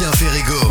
Tiens, fait égo.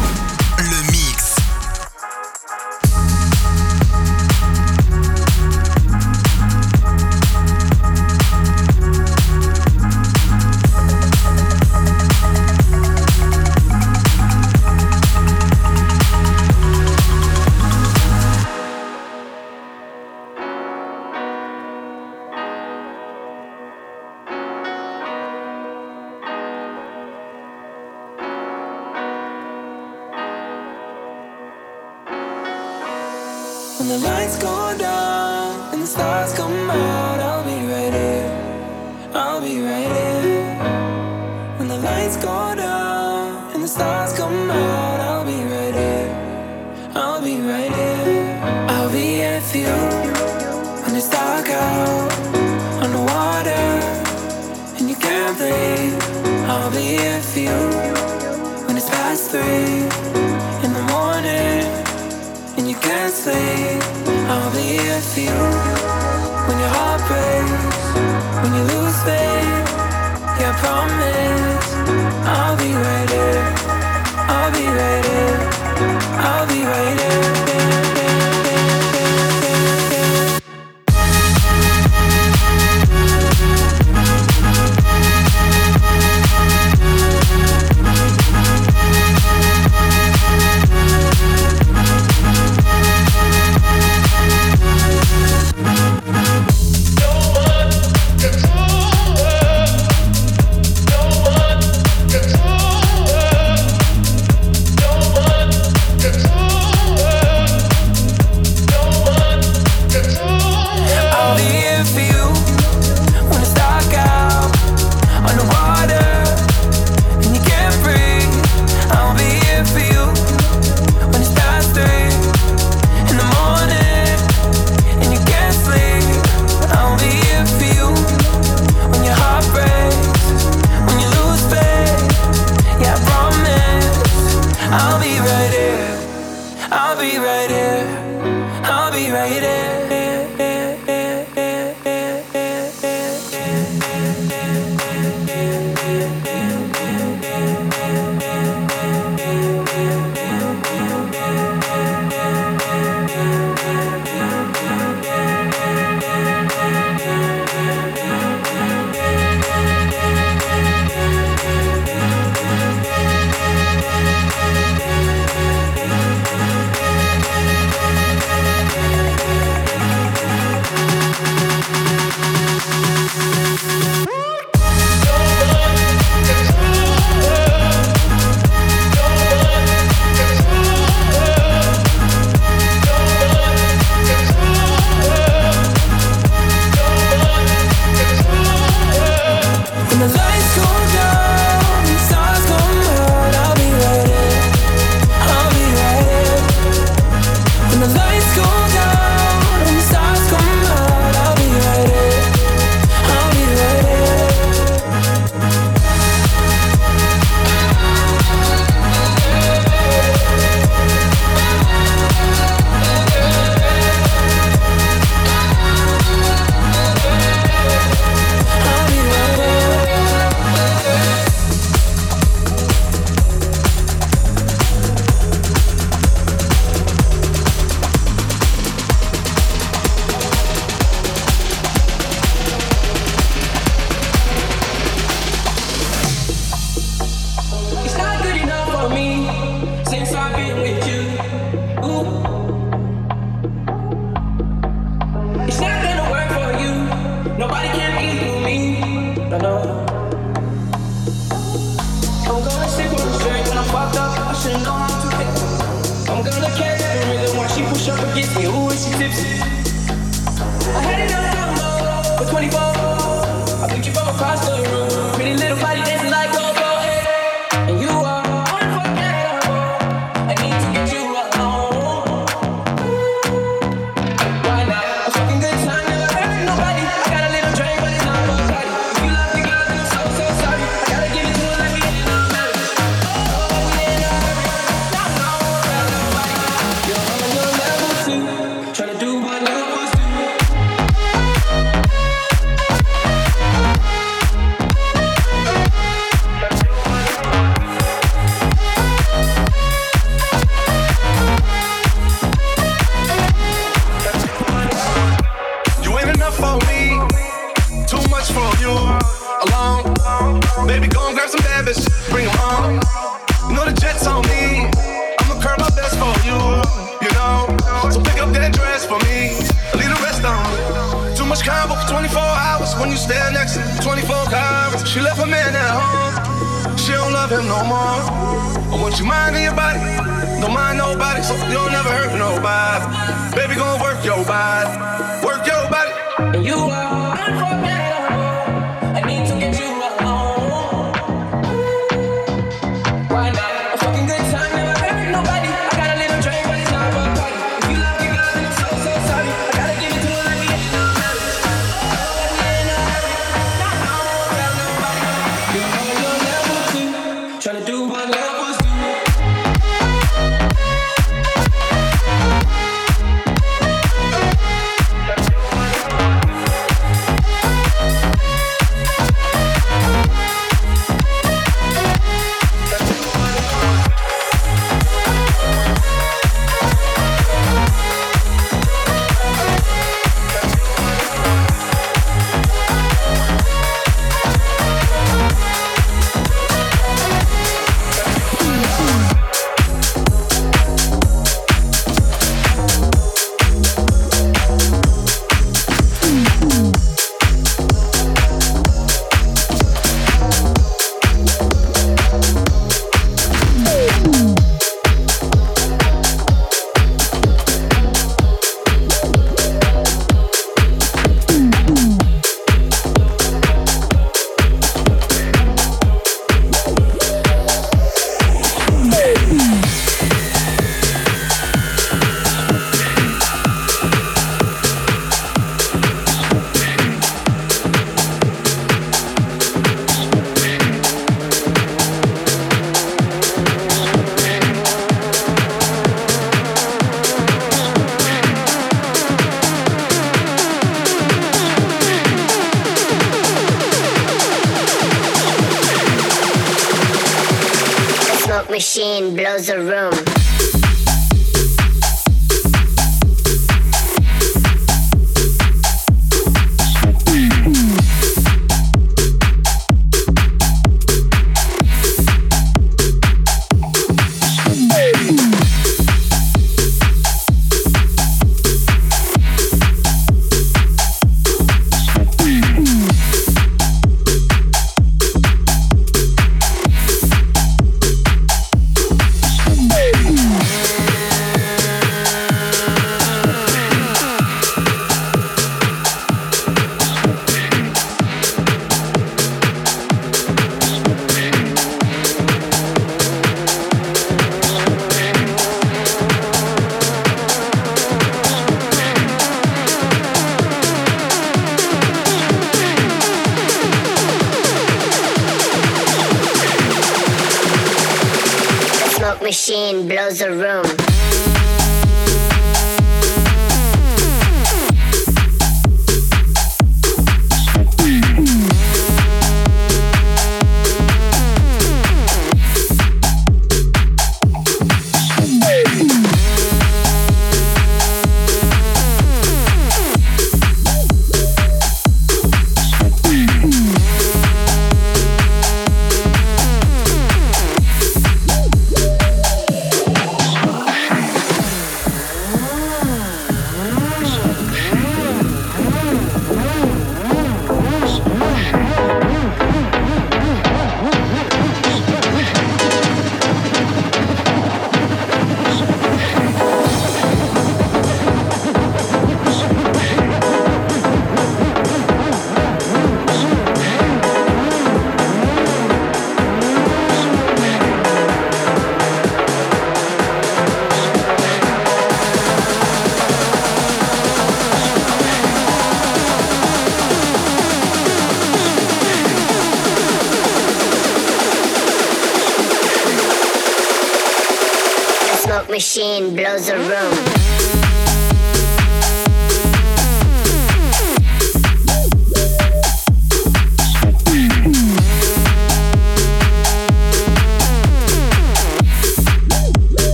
Machine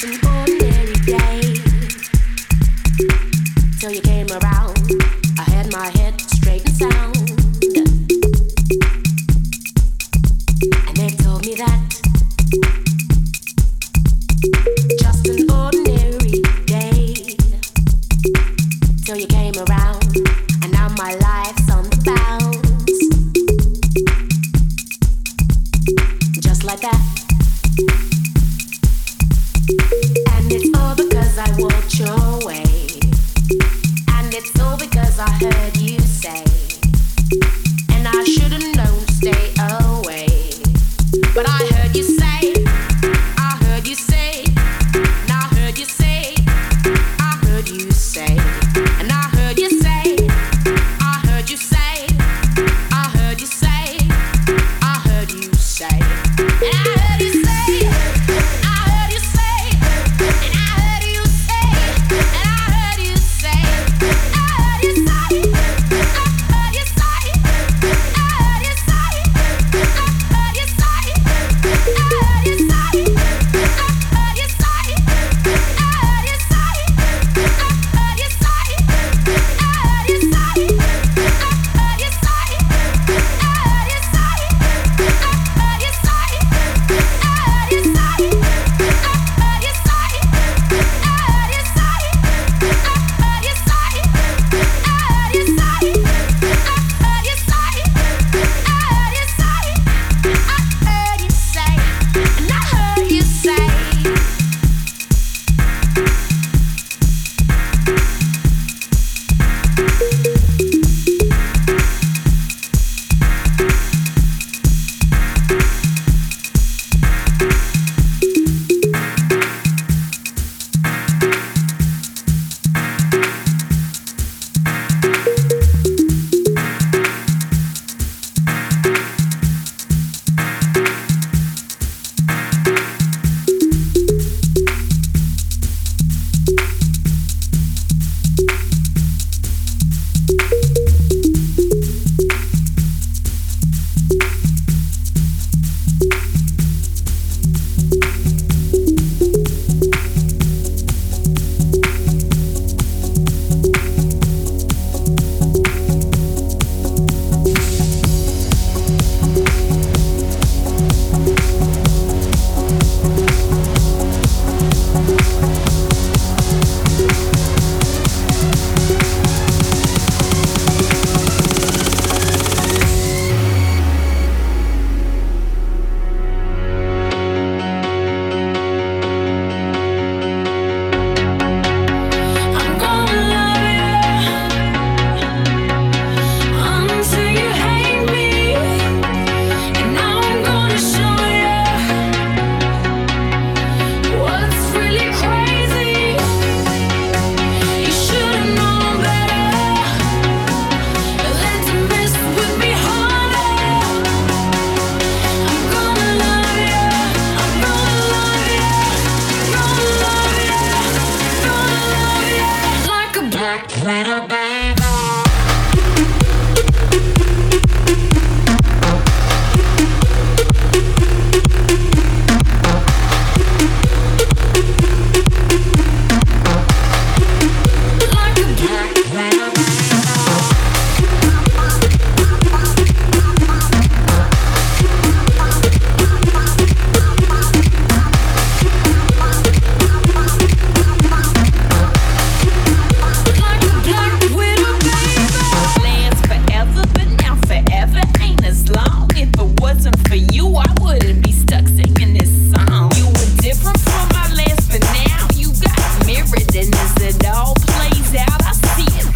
me that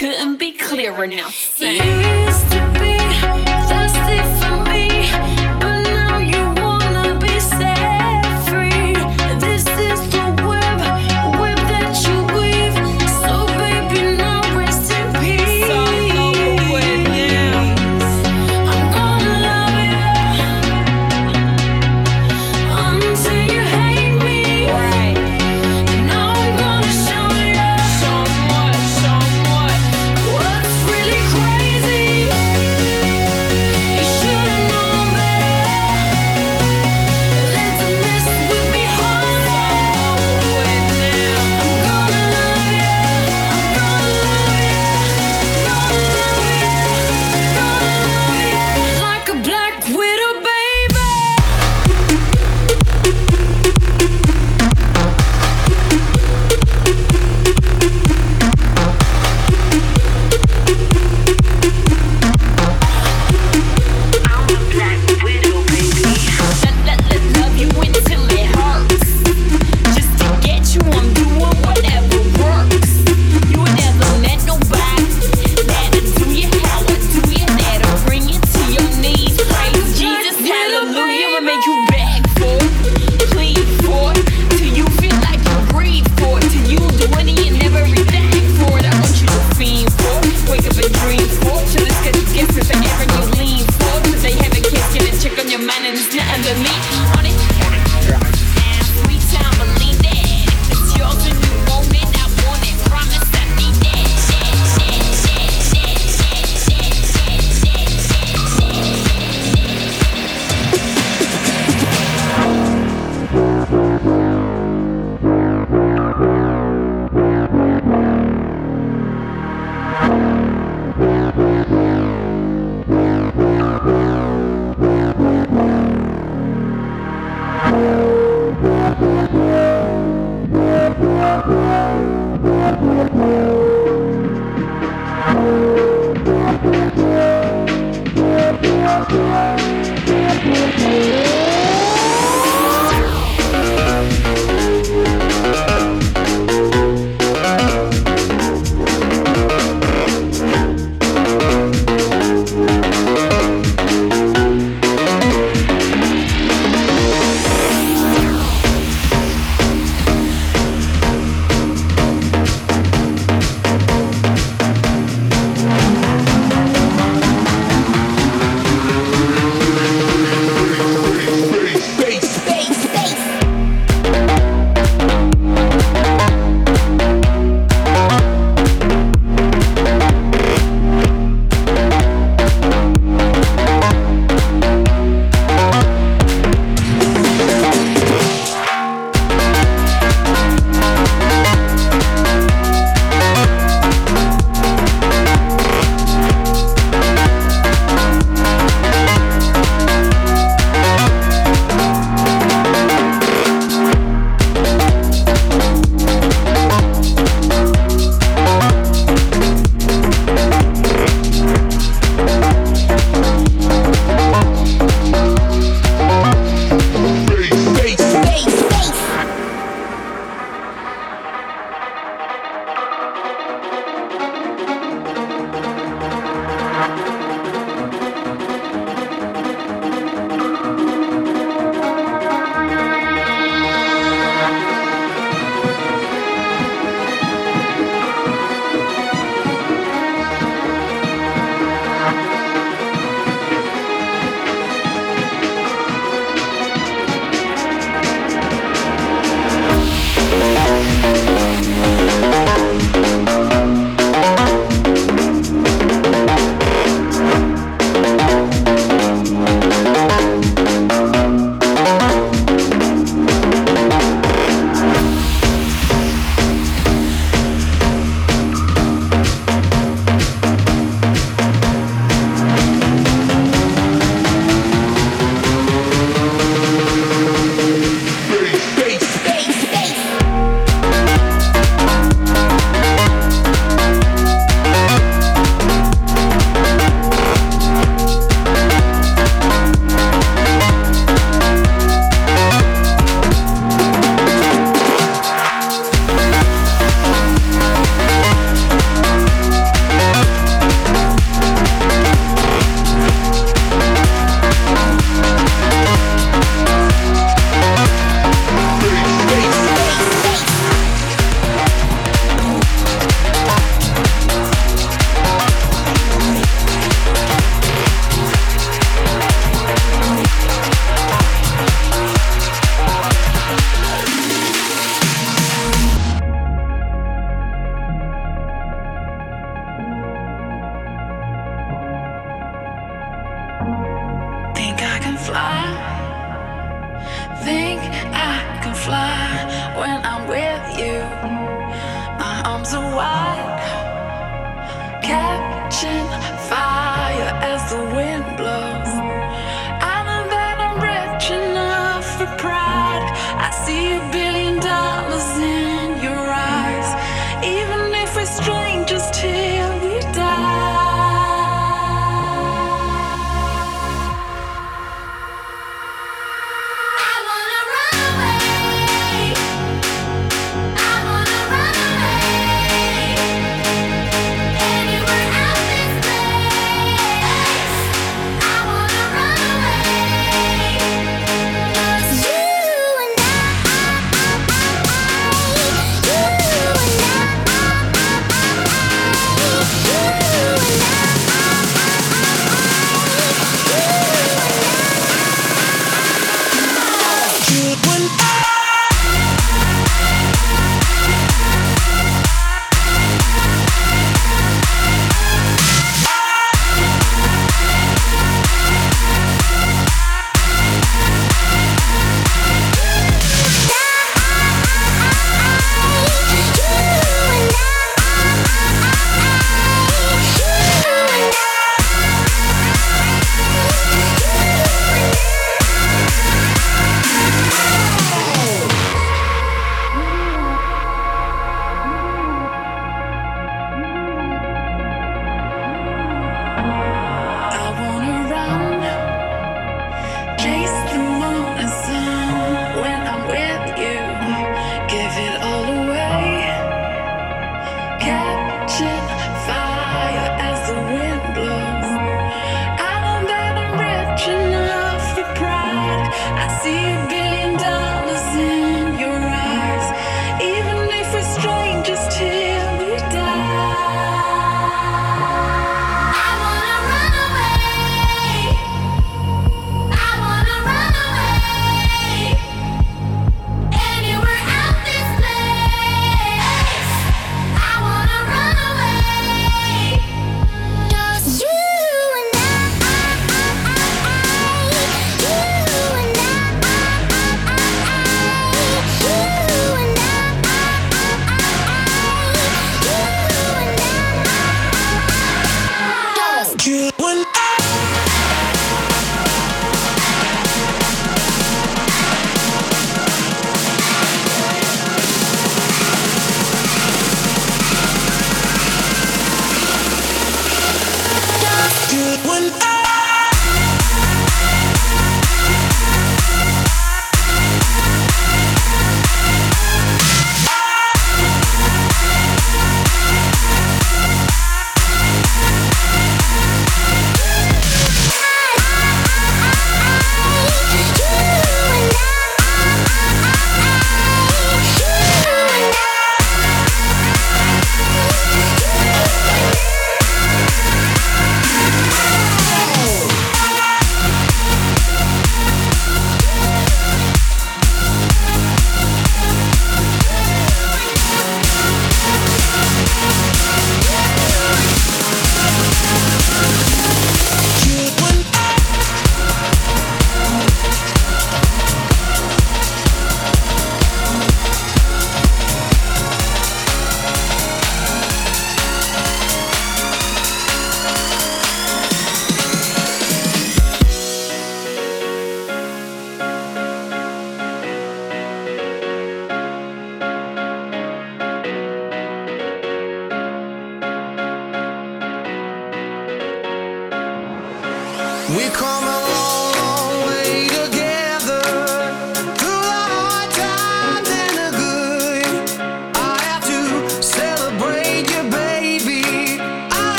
Couldn't be clearer now.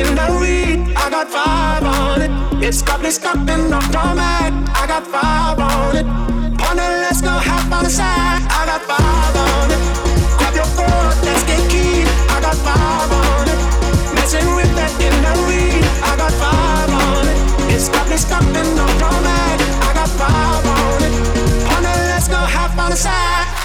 in the weed. I got five on it. It's got me stuck in the stomach. I got five on it. On the let's go half on the side. I got five on it. Grab your phone, let's get keyed. I got five on it. Messing with that in the weed. I got five on it. It's got me stuck in the stomach. I got five on it. On the let's go half on the side.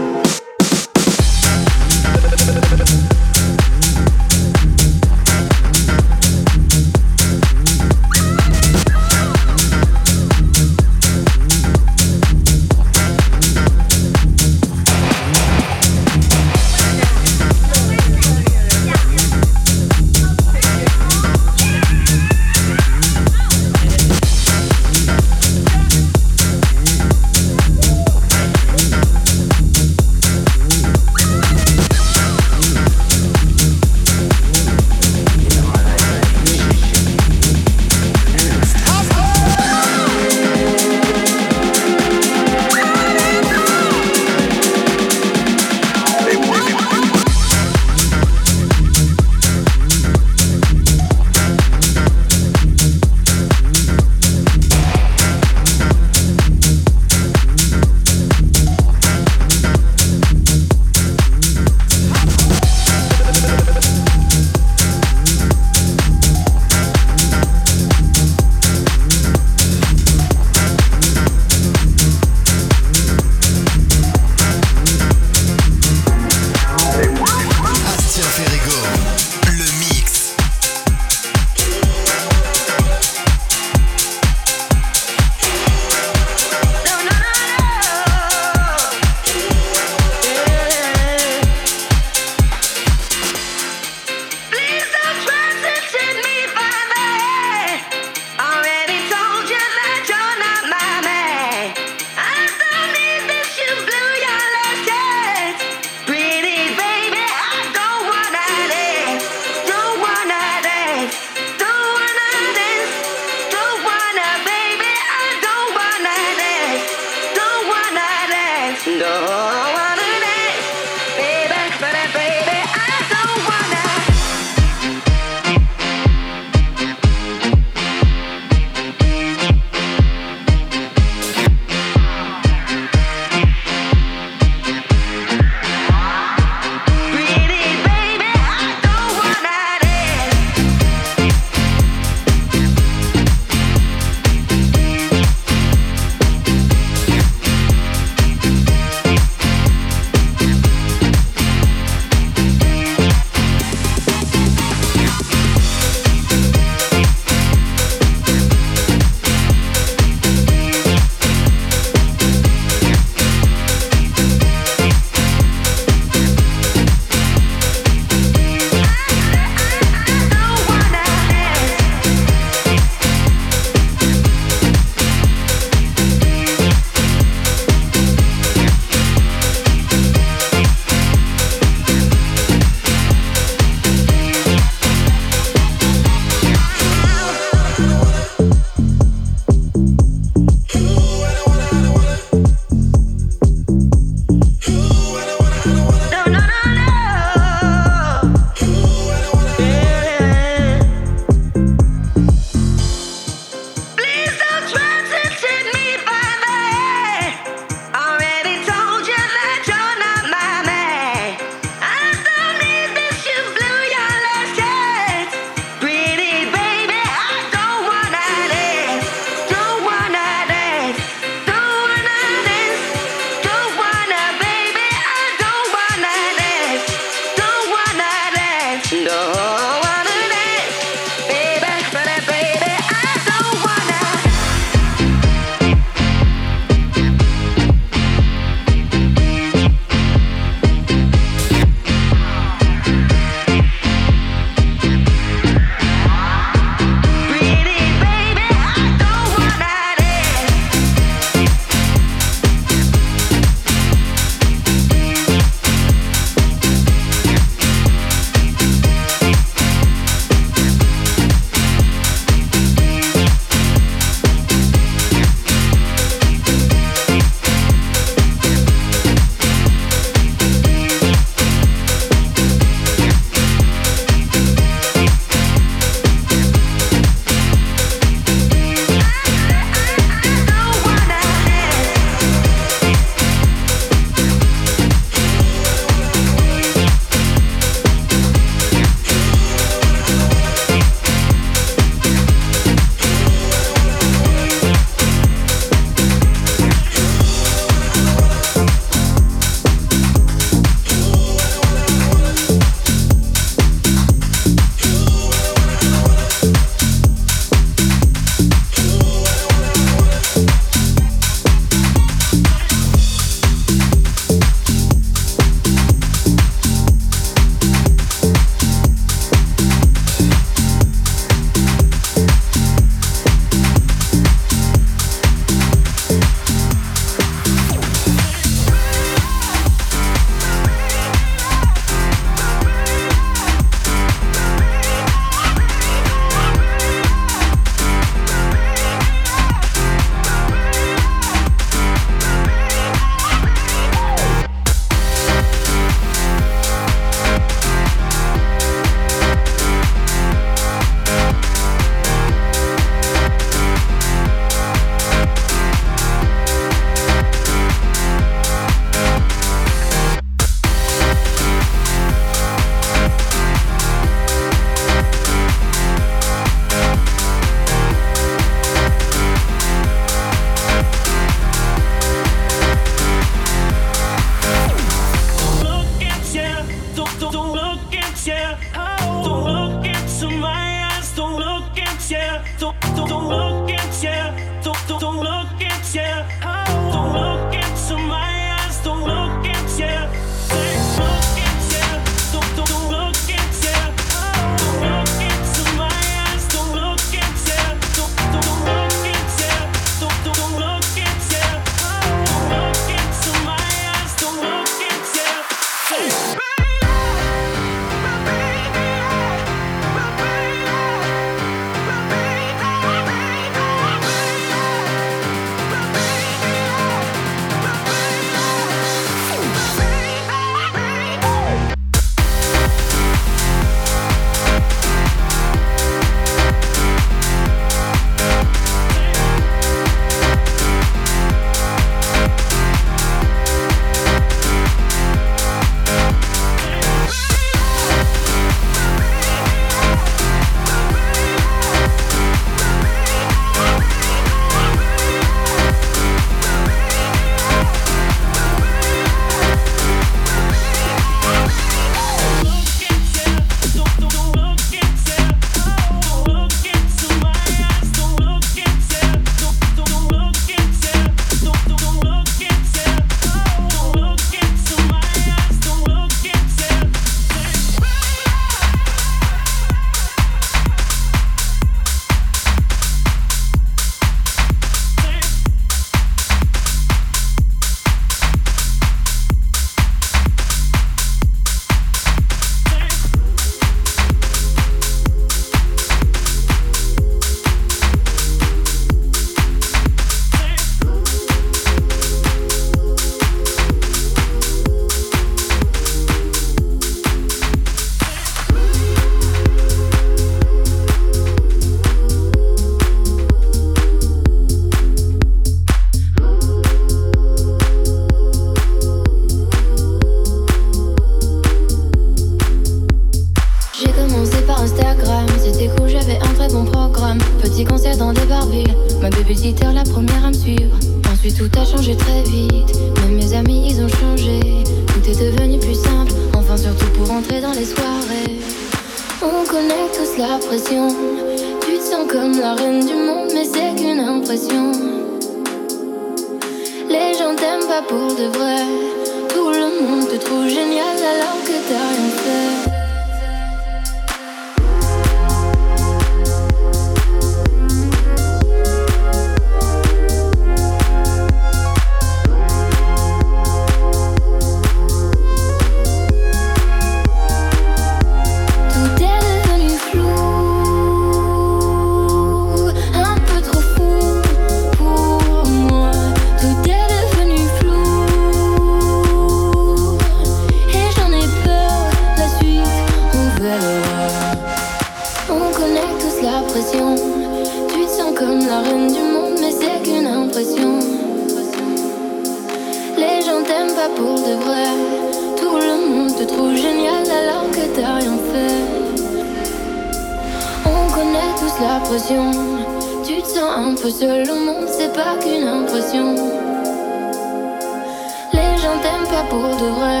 pas pour de vrai.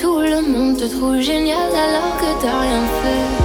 Tout le monde te trouve génial alors que t'as rien fait.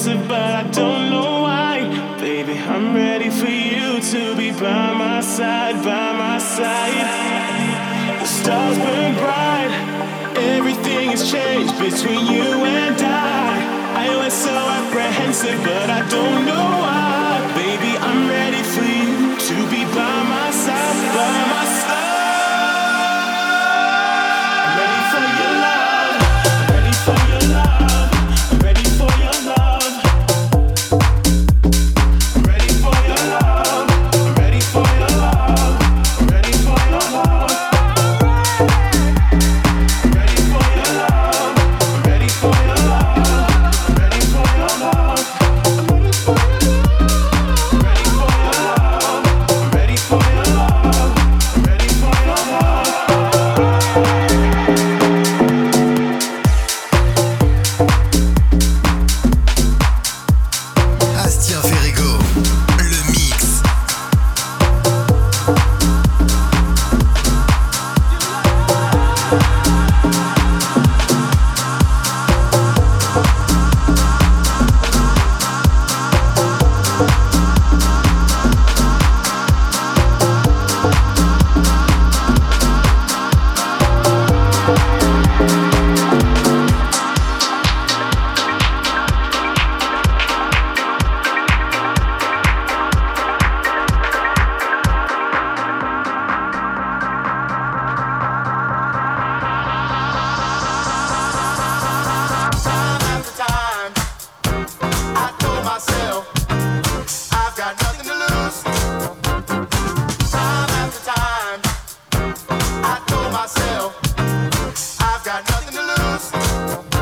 answer, but I don't know why. Baby, I'm ready for you to be by my side, by my side. The stars burn bright, everything has changed between you and I. I was so apprehensive, but I don't know Música